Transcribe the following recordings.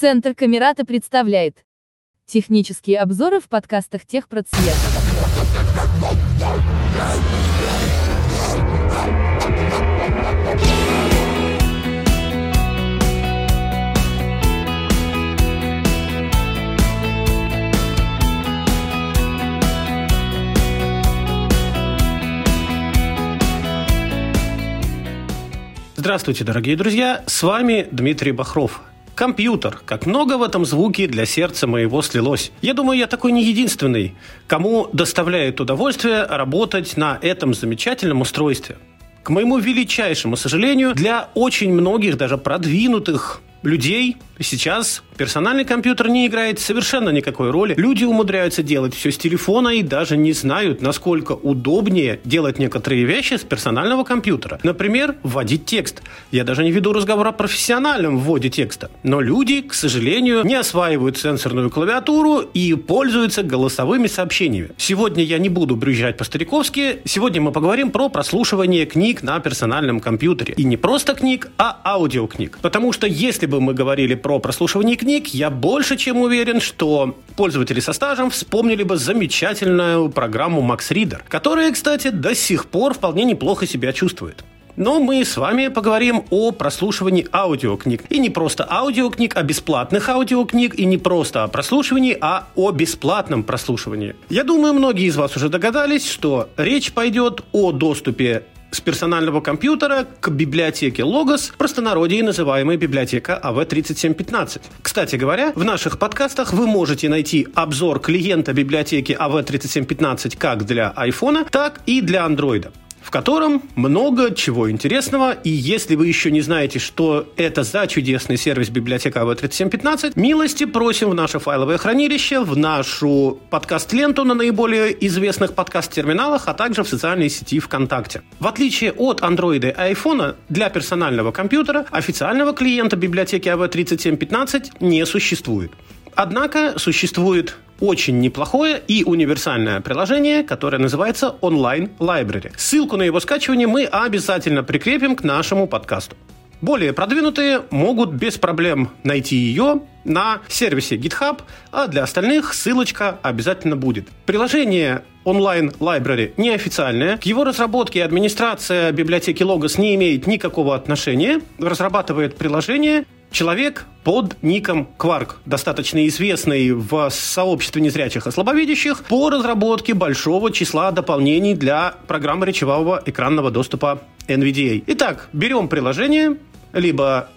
Центр Камерата представляет технические обзоры в подкастах Техпроцвет. Здравствуйте, дорогие друзья! С вами Дмитрий Бахров. Компьютер. Как много в этом звуке для сердца моего слилось. Я думаю, я такой не единственный, кому доставляет удовольствие работать на этом замечательном устройстве. К моему величайшему сожалению, для очень многих, даже продвинутых людей сейчас персональный компьютер не играет совершенно никакой роли. Люди умудряются делать все с телефона и даже не знают, насколько удобнее делать некоторые вещи с персонального компьютера. Например, вводить текст. Я даже не веду разговор о профессиональном вводе текста. Но люди, к сожалению, не осваивают сенсорную клавиатуру и пользуются голосовыми сообщениями. Сегодня я не буду брюзжать по-стариковски. Сегодня мы поговорим про прослушивание книг на персональном компьютере. И не просто книг, а аудиокниг. Потому что если бы мы говорили про прослушивание книг, я больше чем уверен, что пользователи со стажем вспомнили бы замечательную программу Max Reader, которая, кстати, до сих пор вполне неплохо себя чувствует. Но мы с вами поговорим о прослушивании аудиокниг. И не просто аудиокниг, а бесплатных аудиокниг. И не просто о прослушивании, а о бесплатном прослушивании. Я думаю, многие из вас уже догадались, что речь пойдет о доступе с персонального компьютера к библиотеке Logos, простонародье называемой библиотека AV3715. Кстати говоря, в наших подкастах вы можете найти обзор клиента библиотеки AV3715 как для iPhone, так и для Android в котором много чего интересного. И если вы еще не знаете, что это за чудесный сервис библиотека AV3715, милости просим в наше файловое хранилище, в нашу подкаст-ленту на наиболее известных подкаст-терминалах, а также в социальной сети ВКонтакте. В отличие от Android и iPhone, для персонального компьютера официального клиента библиотеки AV3715 не существует. Однако существует очень неплохое и универсальное приложение, которое называется Online Library. Ссылку на его скачивание мы обязательно прикрепим к нашему подкасту. Более продвинутые могут без проблем найти ее на сервисе GitHub, а для остальных ссылочка обязательно будет. Приложение онлайн Library неофициальное. К его разработке администрация библиотеки Logos не имеет никакого отношения. Разрабатывает приложение человек под ником Quark, достаточно известный в сообществе незрячих и слабовидящих, по разработке большого числа дополнений для программы речевого экранного доступа NVDA. Итак, берем приложение, либо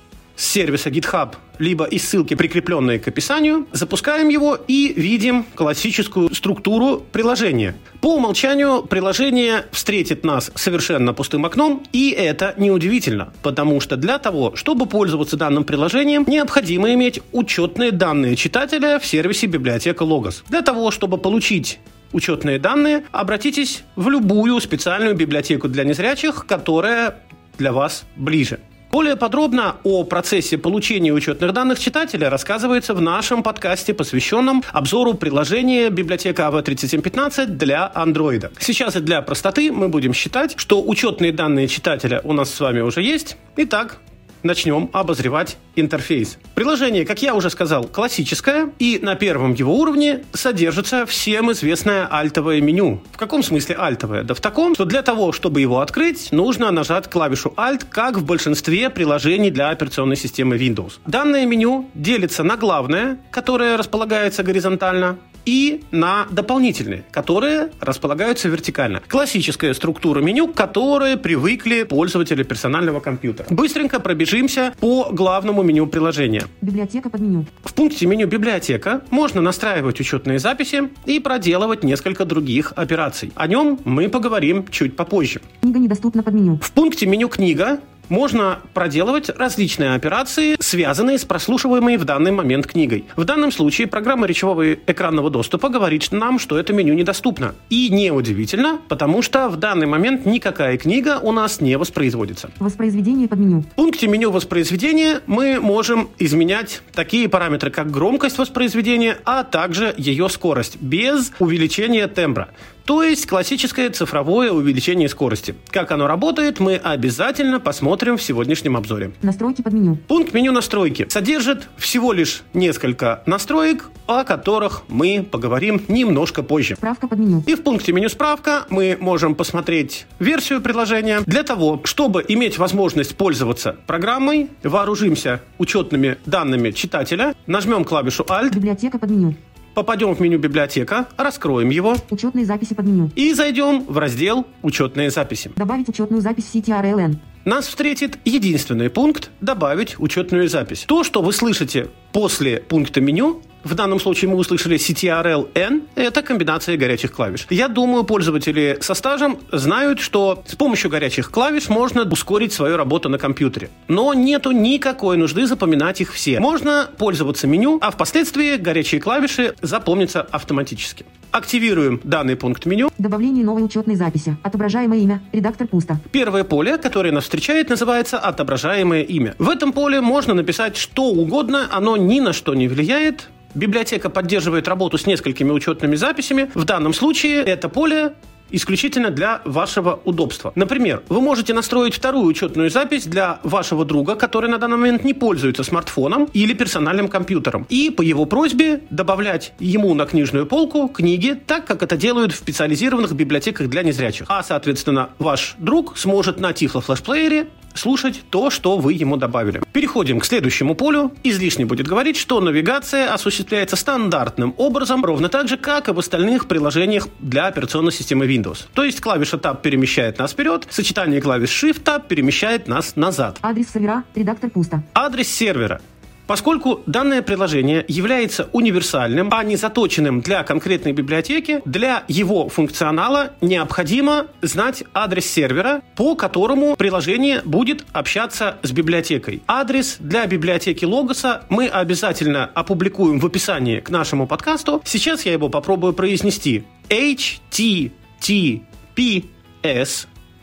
с сервиса GitHub, либо из ссылки, прикрепленной к описанию, запускаем его и видим классическую структуру приложения. По умолчанию приложение встретит нас совершенно пустым окном, и это неудивительно, потому что для того, чтобы пользоваться данным приложением, необходимо иметь учетные данные читателя в сервисе библиотека Logos. Для того, чтобы получить учетные данные, обратитесь в любую специальную библиотеку для незрячих, которая для вас ближе. Более подробно о процессе получения учетных данных читателя рассказывается в нашем подкасте, посвященном обзору приложения библиотека AV3715 для Android. Сейчас и для простоты мы будем считать, что учетные данные читателя у нас с вами уже есть. Итак, начнем обозревать интерфейс. Приложение, как я уже сказал, классическое, и на первом его уровне содержится всем известное альтовое меню. В каком смысле альтовое? Да в таком, что для того, чтобы его открыть, нужно нажать клавишу Alt, как в большинстве приложений для операционной системы Windows. Данное меню делится на главное, которое располагается горизонтально, и на дополнительные, которые располагаются вертикально. Классическая структура меню, к которой привыкли пользователи персонального компьютера. Быстренько пробежимся по главному меню приложения. Библиотека под меню. В пункте меню «Библиотека» можно настраивать учетные записи и проделывать несколько других операций. О нем мы поговорим чуть попозже. Книга недоступна под меню. В пункте меню «Книга» можно проделывать различные операции, связанные с прослушиваемой в данный момент книгой. В данном случае программа речевого экранного доступа говорит нам, что это меню недоступно. И неудивительно, потому что в данный момент никакая книга у нас не воспроизводится. Воспроизведение под меню. В пункте меню воспроизведения мы можем изменять такие параметры, как громкость воспроизведения, а также ее скорость, без увеличения тембра. То есть классическое цифровое увеличение скорости. Как оно работает, мы обязательно посмотрим в сегодняшнем обзоре. Настройки под меню. Пункт меню настройки содержит всего лишь несколько настроек, о которых мы поговорим немножко позже. Справка под меню. И в пункте меню «Справка» мы можем посмотреть версию приложения. Для того, чтобы иметь возможность пользоваться программой, вооружимся учетными данными читателя, нажмем клавишу «Alt», Библиотека под меню. Попадем в меню «Библиотека», раскроем его Учетные записи под меню. и зайдем в раздел «Учетные записи». Добавить учетную запись в сети RLN. Нас встретит единственный пункт «Добавить учетную запись». То, что вы слышите после пункта меню, в данном случае мы услышали CTRL-N, это комбинация горячих клавиш. Я думаю, пользователи со стажем знают, что с помощью горячих клавиш можно ускорить свою работу на компьютере. Но нету никакой нужды запоминать их все. Можно пользоваться меню, а впоследствии горячие клавиши запомнятся автоматически. Активируем данный пункт меню. Добавление новой учетной записи. Отображаемое имя. Редактор пусто. Первое поле, которое нас встречает, называется «Отображаемое имя». В этом поле можно написать что угодно, оно ни на что не влияет. Библиотека поддерживает работу с несколькими учетными записями. В данном случае это поле исключительно для вашего удобства. Например, вы можете настроить вторую учетную запись для вашего друга, который на данный момент не пользуется смартфоном или персональным компьютером, и по его просьбе добавлять ему на книжную полку книги, так как это делают в специализированных библиотеках для незрячих. А, соответственно, ваш друг сможет на Тихо флешплеере слушать то, что вы ему добавили. Переходим к следующему полю. Излишне будет говорить, что навигация осуществляется стандартным образом, ровно так же, как и в остальных приложениях для операционной системы Windows. То есть клавиша Tab перемещает нас вперед, сочетание клавиш Shift Tab перемещает нас назад. Адрес сервера. Редактор пусто. Адрес сервера. Поскольку данное приложение является универсальным, а не заточенным для конкретной библиотеки, для его функционала необходимо знать адрес сервера, по которому приложение будет общаться с библиотекой. Адрес для библиотеки Логоса мы обязательно опубликуем в описании к нашему подкасту. Сейчас я его попробую произнести. https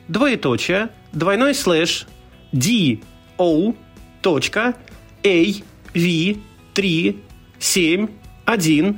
двоеточие двойной слэш do точка a v 3 7 1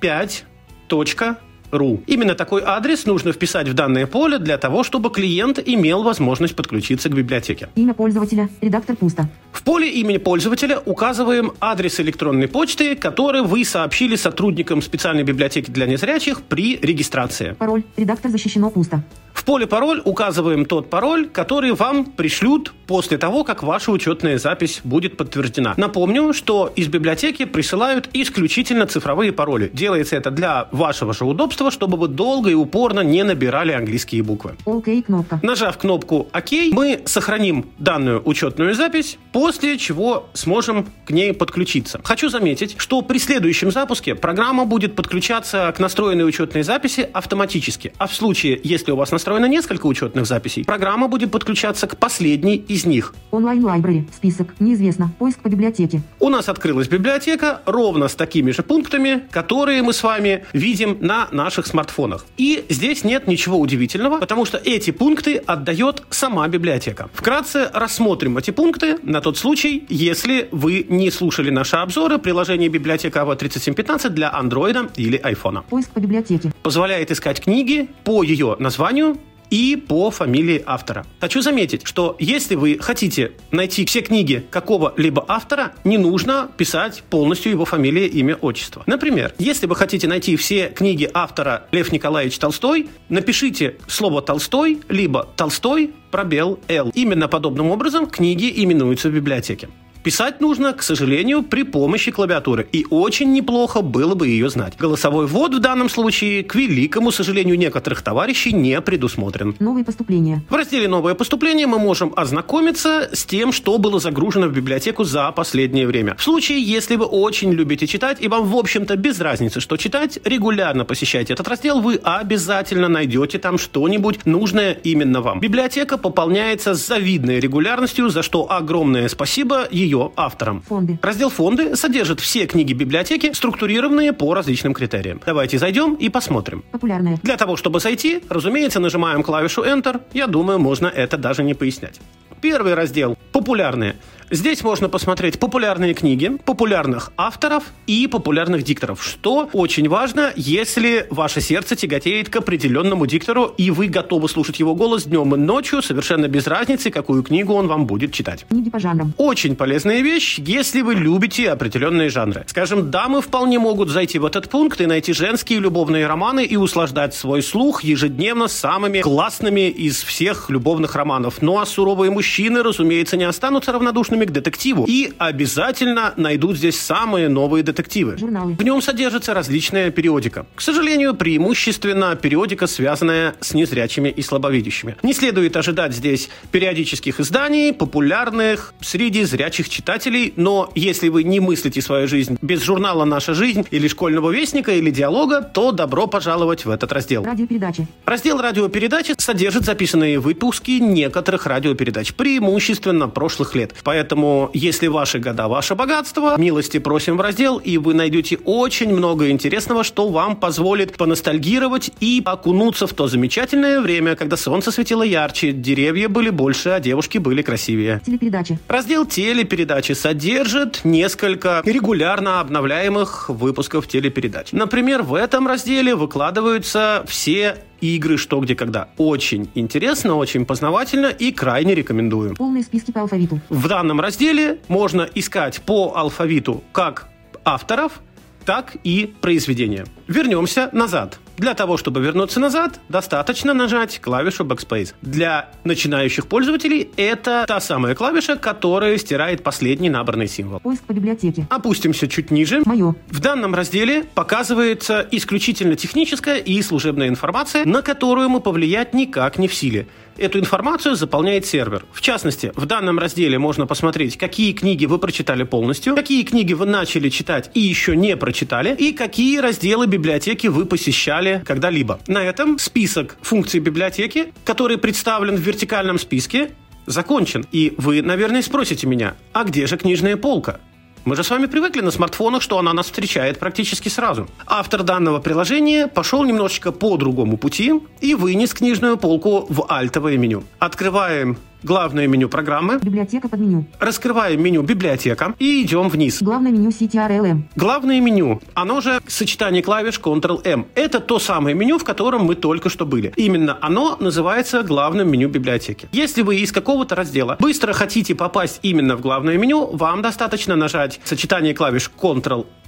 5 точка ру. Именно такой адрес нужно вписать в данное поле для того, чтобы клиент имел возможность подключиться к библиотеке. Имя пользователя. Редактор пусто. В поле имени пользователя указываем адрес электронной почты, который вы сообщили сотрудникам специальной библиотеки для незрячих при регистрации. Пароль. Редактор защищено пусто. В поле пароль указываем тот пароль, который вам пришлют после того, как ваша учетная запись будет подтверждена. Напомню, что из библиотеки присылают исключительно цифровые пароли. Делается это для вашего же удобства, чтобы вы долго и упорно не набирали английские буквы. ОК кнопка. Нажав кнопку ОК, мы сохраним данную учетную запись, после чего сможем к ней подключиться. Хочу заметить, что при следующем запуске программа будет подключаться к настроенной учетной записи автоматически. А в случае, если у вас настроено несколько учетных записей, программа будет подключаться к последней из них. Онлайн лайбрери. Список. Неизвестно. Поиск по библиотеке. У нас открылась библиотека ровно с такими же пунктами, которые мы с вами видим на наших смартфонах. И здесь нет ничего удивительного, потому что эти пункты отдает сама библиотека. Вкратце рассмотрим эти пункты на тот случай, если вы не слушали наши обзоры приложения библиотека AV3715 для Android или iPhone. Поиск по библиотеке. Позволяет искать книги по ее названию и по фамилии автора. Хочу заметить, что если вы хотите найти все книги какого-либо автора, не нужно писать полностью его фамилия, имя, отчество. Например, если вы хотите найти все книги автора Лев Николаевич Толстой, напишите слово «Толстой», либо «Толстой», пробел «Л». Именно подобным образом книги именуются в библиотеке. Писать нужно, к сожалению, при помощи клавиатуры, и очень неплохо было бы ее знать. Голосовой ввод в данном случае, к великому сожалению некоторых товарищей, не предусмотрен. Новые поступления. В разделе «Новое поступление» мы можем ознакомиться с тем, что было загружено в библиотеку за последнее время. В случае, если вы очень любите читать, и вам, в общем-то, без разницы, что читать, регулярно посещайте этот раздел, вы обязательно найдете там что-нибудь нужное именно вам. Библиотека пополняется с завидной регулярностью, за что огромное спасибо ее авторам. Фонды. Раздел «Фонды» содержит все книги библиотеки, структурированные по различным критериям. Давайте зайдем и посмотрим. Популярные. Для того, чтобы зайти, разумеется, нажимаем клавишу Enter. Я думаю, можно это даже не пояснять. Первый раздел – популярные. Здесь можно посмотреть популярные книги, популярных авторов и популярных дикторов, что очень важно, если ваше сердце тяготеет к определенному диктору, и вы готовы слушать его голос днем и ночью, совершенно без разницы, какую книгу он вам будет читать. Книги по жанрам. Очень полезная вещь, если вы любите определенные жанры. Скажем, дамы вполне могут зайти в этот пункт и найти женские любовные романы и услаждать свой слух ежедневно самыми классными из всех любовных романов. Ну а суровые мужчины, разумеется, не останутся равнодушными к детективу и обязательно найдут здесь самые новые детективы. Журналы. В нем содержится различная периодика. К сожалению, преимущественно периодика, связанная с незрячими и слабовидящими. Не следует ожидать здесь периодических изданий, популярных среди зрячих читателей, но если вы не мыслите свою жизнь без журнала «Наша жизнь» или «Школьного вестника» или «Диалога», то добро пожаловать в этот раздел. Радиопередачи. Раздел радиопередачи содержит записанные выпуски некоторых радиопередач, преимущественно прошлых лет. Поэтому, если ваши года – ваше богатство, милости просим в раздел, и вы найдете очень много интересного, что вам позволит поностальгировать и окунуться в то замечательное время, когда солнце светило ярче, деревья были больше, а девушки были красивее. Телепередачи. Раздел телепередачи содержит несколько регулярно обновляемых выпусков телепередач. Например, в этом разделе выкладываются все игры «Что, где, когда». Очень интересно, очень познавательно и крайне рекомендую. Полные списки по алфавиту. В данном разделе можно искать по алфавиту как авторов, так и произведения. Вернемся назад. Для того, чтобы вернуться назад, достаточно нажать клавишу Backspace. Для начинающих пользователей это та самая клавиша, которая стирает последний набранный символ. Поиск по библиотеке. Опустимся чуть ниже. Мое. В данном разделе показывается исключительно техническая и служебная информация, на которую мы повлиять никак не в силе. Эту информацию заполняет сервер. В частности, в данном разделе можно посмотреть, какие книги вы прочитали полностью, какие книги вы начали читать и еще не прочитали, и какие разделы библиотеки вы посещали когда-либо. На этом список функций библиотеки, который представлен в вертикальном списке, закончен. И вы, наверное, спросите меня, а где же книжная полка? Мы же с вами привыкли на смартфонах, что она нас встречает практически сразу. Автор данного приложения пошел немножечко по другому пути и вынес книжную полку в альтовое меню. Открываем главное меню программы, Библиотека под меню. раскрываем меню «Библиотека» и идем вниз. Главное меню CTRLM. Главное меню, оно же сочетание клавиш Ctrl-M. Это то самое меню, в котором мы только что были. Именно оно называется главным меню библиотеки. Если вы из какого-то раздела быстро хотите попасть именно в главное меню, вам достаточно нажать сочетание клавиш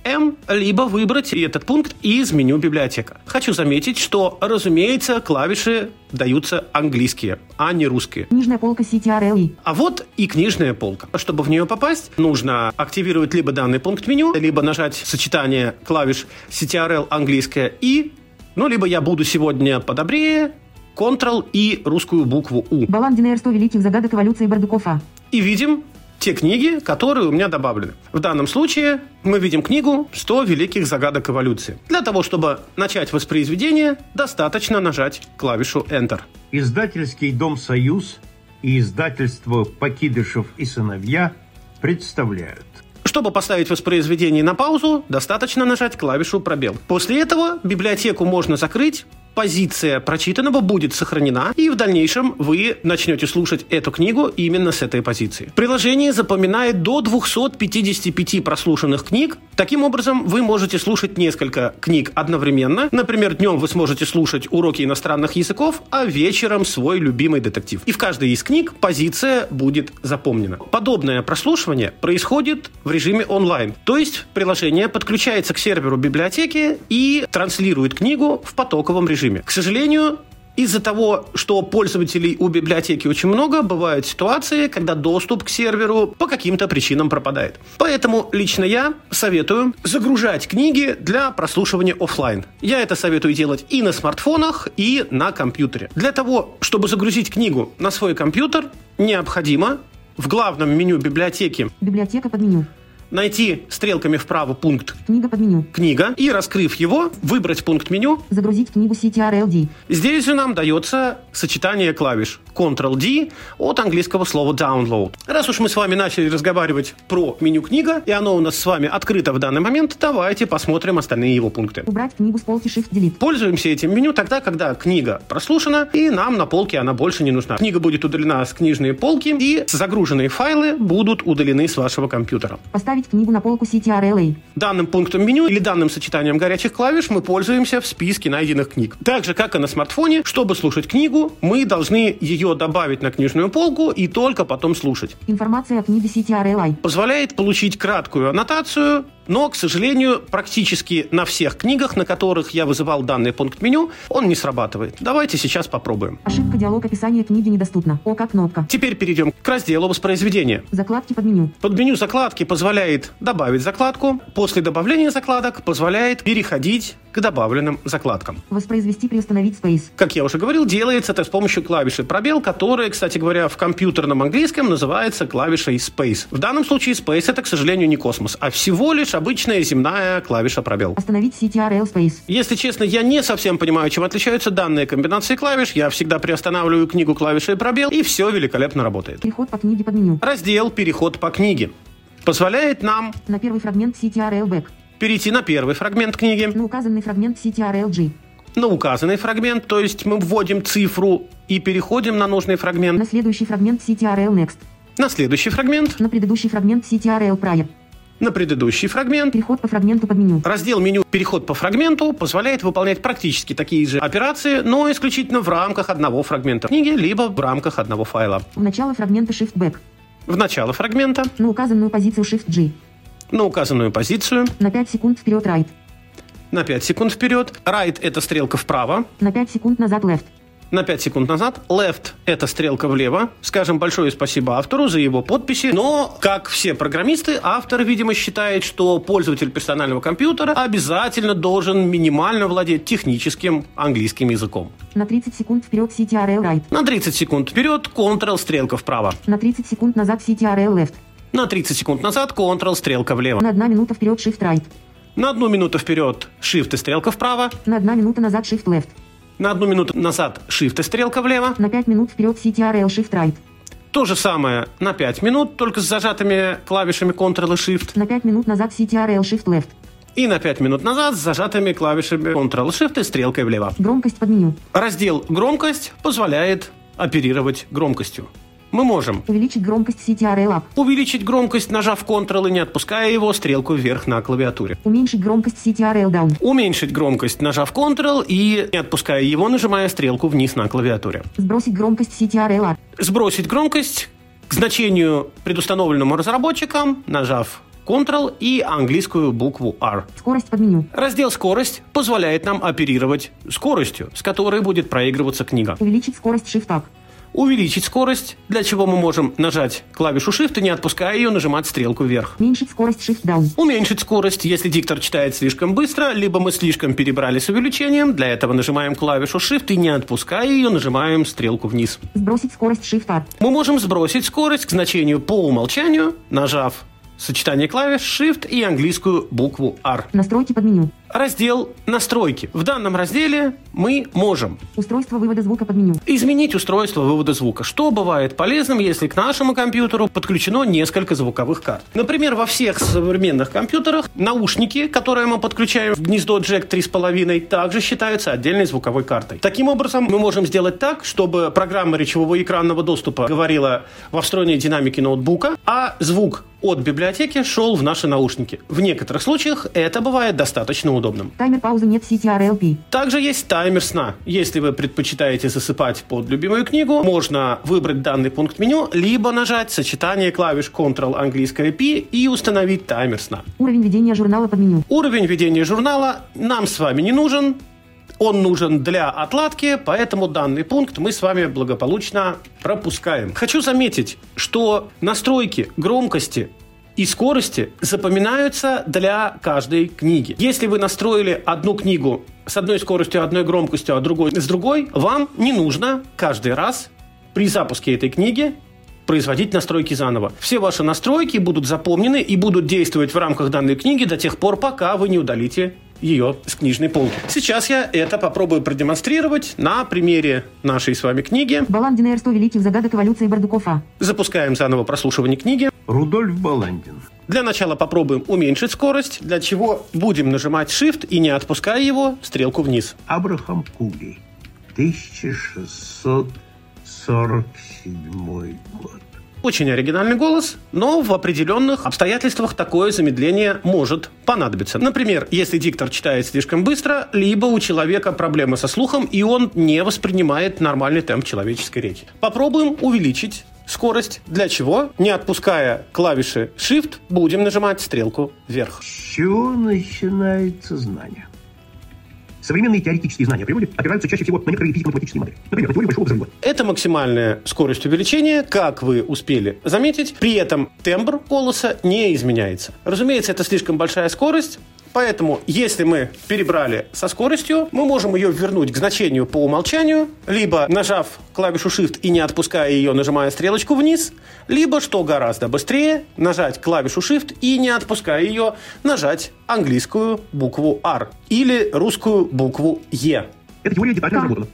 Ctrl-M, либо выбрать этот пункт из меню библиотека. Хочу заметить, что, разумеется, клавиши даются английские, а не русские. Книжная полка CTRLI. А вот и книжная полка. Чтобы в нее попасть, нужно активировать либо данный пункт меню, либо нажать сочетание клавиш CTRL английское и, ну, либо я буду сегодня подобрее, Ctrl и русскую букву У. Балан Динейр 100 великих загадок эволюции Бардукова. И видим те книги, которые у меня добавлены. В данном случае мы видим книгу «100 великих загадок эволюции». Для того, чтобы начать воспроизведение, достаточно нажать клавишу Enter. Издательский дом «Союз» и издательство «Покидышев и сыновья» представляют. Чтобы поставить воспроизведение на паузу, достаточно нажать клавишу «Пробел». После этого библиотеку можно закрыть, позиция прочитанного будет сохранена, и в дальнейшем вы начнете слушать эту книгу именно с этой позиции. Приложение запоминает до 255 прослушанных книг. Таким образом, вы можете слушать несколько книг одновременно. Например, днем вы сможете слушать уроки иностранных языков, а вечером свой любимый детектив. И в каждой из книг позиция будет запомнена. Подобное прослушивание происходит в режиме онлайн. То есть приложение подключается к серверу библиотеки и транслирует книгу в потоковом режиме. К сожалению, из-за того, что пользователей у библиотеки очень много, бывают ситуации, когда доступ к серверу по каким-то причинам пропадает. Поэтому лично я советую загружать книги для прослушивания офлайн. Я это советую делать и на смартфонах, и на компьютере. Для того, чтобы загрузить книгу на свой компьютер, необходимо в главном меню библиотеки Библиотека под меню. Найти стрелками вправо пункт Книга под меню. «Книга» и, раскрыв его, выбрать пункт меню. Загрузить книгу CTRL-D. Здесь же нам дается сочетание клавиш Ctrl-D от английского слова «download». Раз уж мы с вами начали разговаривать про меню «Книга», и оно у нас с вами открыто в данный момент, давайте посмотрим остальные его пункты. Убрать книгу с полки Shift-Delete. Пользуемся этим меню тогда, когда книга прослушана, и нам на полке она больше не нужна. Книга будет удалена с книжной полки, и загруженные файлы будут удалены с вашего компьютера. Поставить книгу на полку CTRL-A. Данным пунктом меню или данным сочетанием горячих клавиш мы пользуемся в списке найденных книг. Так же, как и на смартфоне, чтобы слушать книгу, мы должны ее добавить на книжную полку и только потом слушать. Информация о книге CTRL-I. Позволяет получить краткую аннотацию, но, к сожалению, практически на всех книгах, на которых я вызывал данный пункт меню, он не срабатывает. Давайте сейчас попробуем. Ошибка диалог описания книги недоступна. ОК кнопка. Теперь перейдем к разделу воспроизведения. Закладки под меню. Под меню закладки позволяет добавить закладку. После добавления закладок позволяет переходить к добавленным закладкам. Воспроизвести приостановить Space. Как я уже говорил, делается это с помощью клавиши пробел, которая, кстати говоря, в компьютерном английском называется клавишей Space. В данном случае Space это, к сожалению, не космос, а всего лишь обычная земная клавиша пробел. Остановить CTRL Space. Если честно, я не совсем понимаю, чем отличаются данные комбинации клавиш. Я всегда приостанавливаю книгу клавишей пробел, и все великолепно работает. Переход по книге под меню. Раздел «Переход по книге» позволяет нам На первый фрагмент CTRL Back. Перейти на первый фрагмент книги, На указанный фрагмент CTRL G. на указанный фрагмент, то есть мы вводим цифру и переходим на нужный фрагмент, На следующий фрагмент CTRL Next. на следующий фрагмент, На предыдущий фрагмент CTRL Prior. на предыдущий фрагмент. Переход по фрагменту под меню. Раздел меню «Переход по фрагменту» позволяет выполнять практически такие же операции, но исключительно в рамках одного фрагмента книги, либо в рамках одного файла. В начало фрагмента Shift Back. В начало фрагмента, На указанную позицию Shift G. на указанную позицию, На 5 секунд вперед Right. на 5 секунд вперед. Right – это стрелка вправо, На 5 секунд назад Left. на 5 секунд назад. Left – это стрелка влево. Скажем большое спасибо автору за его подписи. Но, как все программисты, автор, видимо, считает, что пользователь персонального компьютера обязательно должен минимально владеть техническим английским языком. На 30 секунд вперед CTRL Right. На 30 секунд вперед Ctrl стрелка вправо. На 30 секунд назад CTRL Left. На 30 секунд назад Ctrl стрелка влево. На 1 минута вперед Shift Right. На одну минуту вперед Shift и стрелка вправо. На 1 минута назад Shift Left. На одну минуту назад Shift и стрелка влево. На 5 минут вперед CTRL Shift Right. То же самое на 5 минут, только с зажатыми клавишами Ctrl и Shift. На 5 минут назад CTRL Shift Left. И на 5 минут назад с зажатыми клавишами Ctrl и Shift и стрелкой влево. Громкость под меню. Раздел «Громкость» позволяет оперировать громкостью. Мы можем Увеличить громкость CTRL Up. увеличить громкость, нажав Ctrl и не отпуская его стрелку вверх на клавиатуре. Уменьшить громкость CTRL Down. Уменьшить громкость, нажав Ctrl и не отпуская его, нажимая стрелку вниз на клавиатуре. Сбросить громкость CTRL Up. Сбросить громкость к значению, предустановленному разработчикам, нажав Ctrl и английскую букву R. Скорость под меню. Раздел «Скорость» позволяет нам оперировать скоростью, с которой будет проигрываться книга. Увеличить скорость Shift Up. Увеличить скорость, для чего мы можем нажать клавишу Shift и не отпуская ее, нажимать стрелку вверх. Уменьшить скорость Shift Down. Уменьшить скорость, если диктор читает слишком быстро, либо мы слишком перебрали с увеличением. Для этого нажимаем клавишу Shift и не отпуская ее, нажимаем стрелку вниз. Сбросить скорость Shift R. Мы можем сбросить скорость к значению по умолчанию, нажав сочетание клавиш Shift и английскую букву R. Настройки под меню. Раздел «Настройки». В данном разделе мы можем Устройство вывода звука под меню. изменить устройство вывода звука, что бывает полезным, если к нашему компьютеру подключено несколько звуковых карт. Например, во всех современных компьютерах наушники, которые мы подключаем в гнездо Jack 3.5, также считаются отдельной звуковой картой. Таким образом, мы можем сделать так, чтобы программа речевого экранного доступа говорила во встроенной динамике ноутбука, а звук от библиотеки шел в наши наушники. В некоторых случаях это бывает достаточно удобным. Таймер паузы нет CTRL P. Также есть таймер сна. Если вы предпочитаете засыпать под любимую книгу, можно выбрать данный пункт меню, либо нажать сочетание клавиш Ctrl английская P и установить таймер сна. Уровень ведения журнала под меню. Уровень ведения журнала нам с вами не нужен. Он нужен для отладки, поэтому данный пункт мы с вами благополучно пропускаем. Хочу заметить, что настройки громкости и скорости запоминаются для каждой книги. Если вы настроили одну книгу с одной скоростью, одной громкостью, а другой с другой, вам не нужно каждый раз при запуске этой книги производить настройки заново. Все ваши настройки будут запомнены и будут действовать в рамках данной книги до тех пор, пока вы не удалите ее с книжной полки. Сейчас я это попробую продемонстрировать на примере нашей с вами книги. Баландин 100 великих загадок эволюции Бардукова. Запускаем заново прослушивание книги. Рудольф Баландин. Для начала попробуем уменьшить скорость, для чего будем нажимать Shift и не отпуская его, стрелку вниз. Абрахам Кули. 1647 год. Очень оригинальный голос, но в определенных обстоятельствах такое замедление может понадобиться. Например, если диктор читает слишком быстро, либо у человека проблемы со слухом, и он не воспринимает нормальный темп человеческой речи. Попробуем увеличить скорость. Для чего? Не отпуская клавиши Shift, будем нажимать стрелку вверх. С чего начинается знание? Современные теоретические знания о природе опираются чаще всего на некоторые физико-математические модели. Например, на теорию большого взрыва. Это максимальная скорость увеличения, как вы успели заметить. При этом тембр голоса не изменяется. Разумеется, это слишком большая скорость, Поэтому, если мы перебрали со скоростью, мы можем ее вернуть к значению по умолчанию, либо нажав клавишу Shift и не отпуская ее, нажимая стрелочку вниз, либо, что гораздо быстрее, нажать клавишу Shift и не отпуская ее, нажать английскую букву R или русскую букву E. Эта теория детально разработана.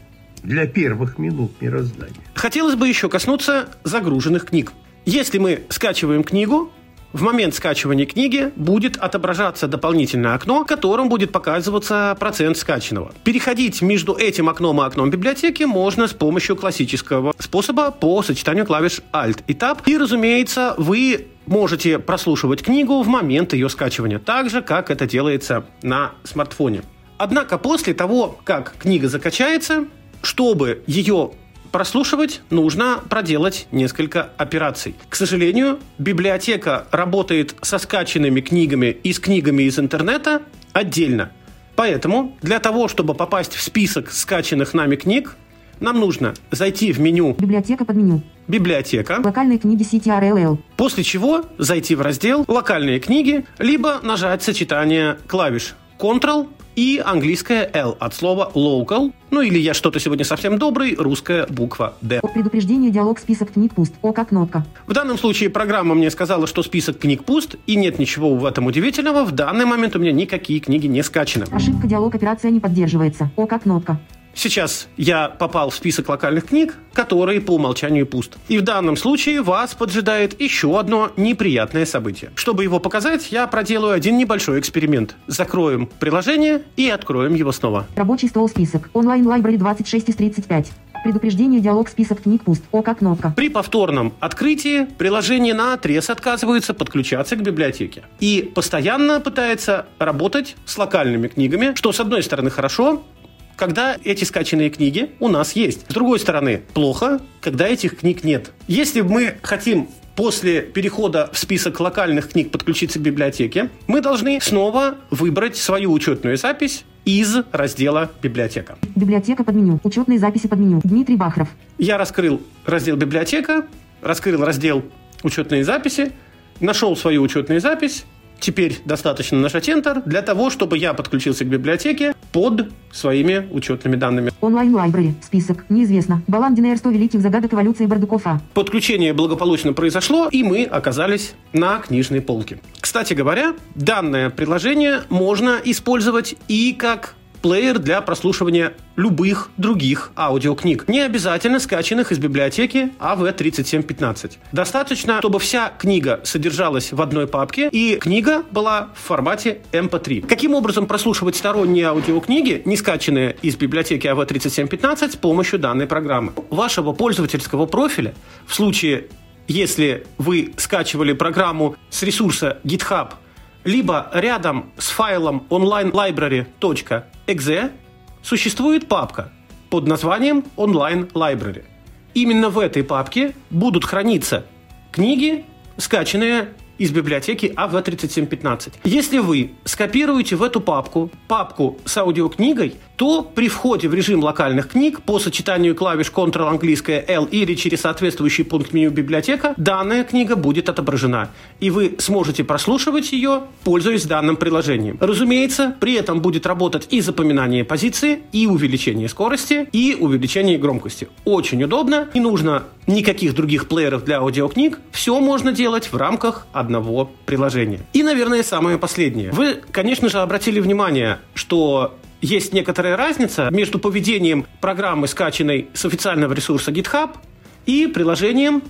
Для первых минут мироздания. Хотелось бы еще коснуться загруженных книг. Если мы скачиваем книгу, в момент скачивания книги будет отображаться дополнительное окно, в котором будет показываться процент скачанного. Переходить между этим окном и окном библиотеки можно с помощью классического способа по сочетанию клавиш Alt и Tab. И, разумеется, вы можете прослушивать книгу в момент ее скачивания, так же, как это делается на смартфоне. Однако после того, как книга закачается, чтобы ее прослушивать, нужно проделать несколько операций. К сожалению, библиотека работает со скачанными книгами и с книгами из интернета отдельно. Поэтому для того, чтобы попасть в список скачанных нами книг, нам нужно зайти в меню Библиотека под меню. «Библиотека», Локальные книги сети RLL. после чего зайти в раздел «Локальные книги», либо нажать сочетание клавиш Ctrl и английская L от слова local, ну или я что-то сегодня совсем добрый, русская буква D. О предупреждении диалог список книг пуст. О как кнопка. В данном случае программа мне сказала, что список книг пуст, и нет ничего в этом удивительного. В данный момент у меня никакие книги не скачаны. Ошибка диалог операция не поддерживается. О как кнопка. Сейчас я попал в список локальных книг, которые по умолчанию пуст. И в данном случае вас поджидает еще одно неприятное событие. Чтобы его показать, я проделаю один небольшой эксперимент. Закроем приложение и откроем его снова. Рабочий стол список. Онлайн лайбрери 26 из 35. Предупреждение диалог список книг пуст. О как кнопка. При повторном открытии приложение на отрез отказывается подключаться к библиотеке. И постоянно пытается работать с локальными книгами, что с одной стороны хорошо, когда эти скачанные книги у нас есть. С другой стороны, плохо, когда этих книг нет. Если мы хотим после перехода в список локальных книг подключиться к библиотеке, мы должны снова выбрать свою учетную запись из раздела «Библиотека». Библиотека под меню. Учетные записи под меню. Дмитрий Бахров. Я раскрыл раздел «Библиотека», раскрыл раздел «Учетные записи», нашел свою учетную запись. Теперь достаточно нажать Enter для того, чтобы я подключился к библиотеке под своими учетными данными. Онлайн лайбрери. Список. Неизвестно. Баландин 100 великих загадок эволюции Бардукова. Подключение благополучно произошло, и мы оказались на книжной полке. Кстати говоря, данное приложение можно использовать и как плеер для прослушивания любых других аудиокниг. Не обязательно скачанных из библиотеки А AV3715. Достаточно, чтобы вся книга содержалась в одной папке, и книга была в формате MP3. Каким образом прослушивать сторонние аудиокниги, не скачанные из библиотеки А AV3715, с помощью данной программы? Вашего пользовательского профиля в случае если вы скачивали программу с ресурса GitHub, либо рядом с файлом onlinelibrary.exe существует папка под названием Online Library. Именно в этой папке будут храниться книги, скачанные из библиотеки AV3715. Если вы скопируете в эту папку папку с аудиокнигой, то при входе в режим локальных книг по сочетанию клавиш Ctrl английская L или через соответствующий пункт меню библиотека, данная книга будет отображена. И вы сможете прослушивать ее, пользуясь данным приложением. Разумеется, при этом будет работать и запоминание позиции, и увеличение скорости, и увеличение громкости. Очень удобно, не нужно никаких других плееров для аудиокниг. Все можно делать в рамках одного приложения. И, наверное, самое последнее. Вы, конечно же, обратили внимание, что есть некоторая разница между поведением программы, скачанной с официального ресурса GitHub, и приложением,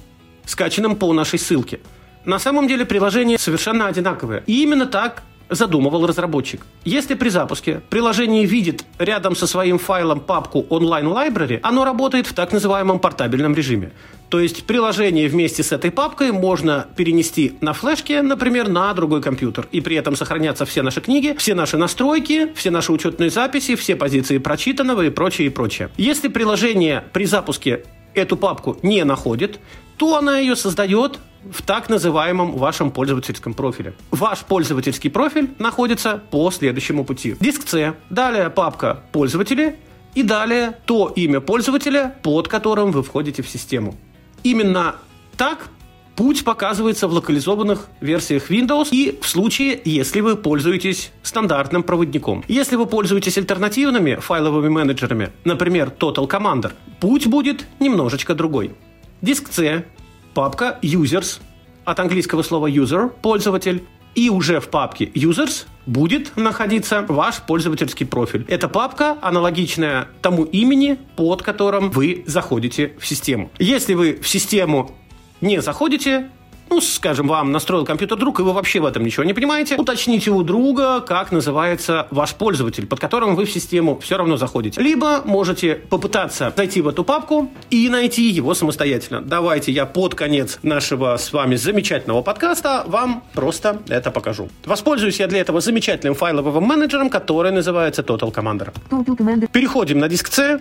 скачанным по нашей ссылке. На самом деле приложения совершенно одинаковые. И именно так задумывал разработчик. Если при запуске приложение видит рядом со своим файлом папку Online Library, оно работает в так называемом портабельном режиме. То есть приложение вместе с этой папкой можно перенести на флешке, например, на другой компьютер. И при этом сохранятся все наши книги, все наши настройки, все наши учетные записи, все позиции прочитанного и прочее, и прочее. Если приложение при запуске эту папку не находит, то она ее создает в так называемом вашем пользовательском профиле. Ваш пользовательский профиль находится по следующему пути. Диск C, далее папка «Пользователи» и далее то имя пользователя, под которым вы входите в систему. Именно так путь показывается в локализованных версиях Windows и в случае, если вы пользуетесь стандартным проводником. Если вы пользуетесь альтернативными файловыми менеджерами, например, Total Commander, путь будет немножечко другой. Диск C папка users, от английского слова user, пользователь, и уже в папке users будет находиться ваш пользовательский профиль. Эта папка аналогичная тому имени, под которым вы заходите в систему. Если вы в систему не заходите, ну, скажем, вам настроил компьютер друг, и вы вообще в этом ничего не понимаете, уточните у друга, как называется ваш пользователь, под которым вы в систему все равно заходите. Либо можете попытаться зайти в эту папку и найти его самостоятельно. Давайте я под конец нашего с вами замечательного подкаста вам просто это покажу. Воспользуюсь я для этого замечательным файловым менеджером, который называется Total Commander. Total Commander. Переходим на диск C,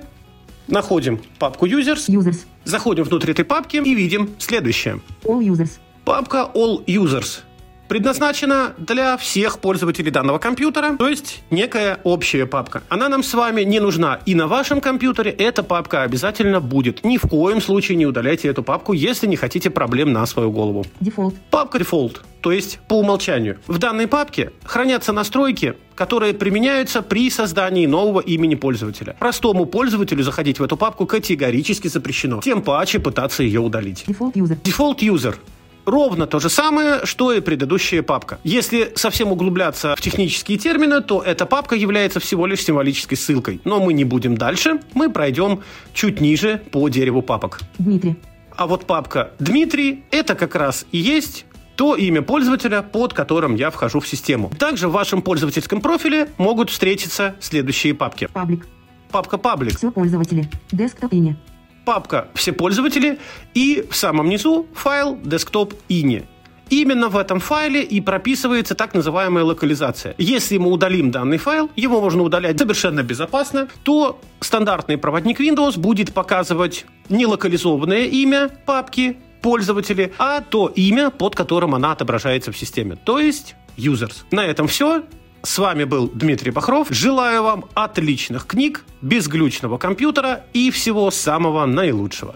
находим папку Users, Users. заходим внутрь этой папки и видим следующее. All users. Папка All Users предназначена для всех пользователей данного компьютера, то есть некая общая папка. Она нам с вами не нужна и на вашем компьютере эта папка обязательно будет. Ни в коем случае не удаляйте эту папку, если не хотите проблем на свою голову. Default. Папка Default, то есть по умолчанию. В данной папке хранятся настройки, которые применяются при создании нового имени пользователя. Простому пользователю заходить в эту папку категорически запрещено. Тем паче пытаться ее удалить. Default user. Default User ровно то же самое, что и предыдущая папка. Если совсем углубляться в технические термины, то эта папка является всего лишь символической ссылкой. Но мы не будем дальше, мы пройдем чуть ниже по дереву папок. Дмитрий. А вот папка Дмитрий – это как раз и есть то имя пользователя, под которым я вхожу в систему. Также в вашем пользовательском профиле могут встретиться следующие папки. Паблик. Папка Public, Все пользователи. Desktop имя. Папка «Все пользователи» и в самом низу файл «Desktop INI». Именно в этом файле и прописывается так называемая локализация. Если мы удалим данный файл, его можно удалять совершенно безопасно, то стандартный проводник Windows будет показывать не локализованное имя папки пользователи, а то имя, под которым она отображается в системе, то есть users. На этом все. С вами был Дмитрий Бахров. Желаю вам отличных книг, безглючного компьютера и всего самого наилучшего.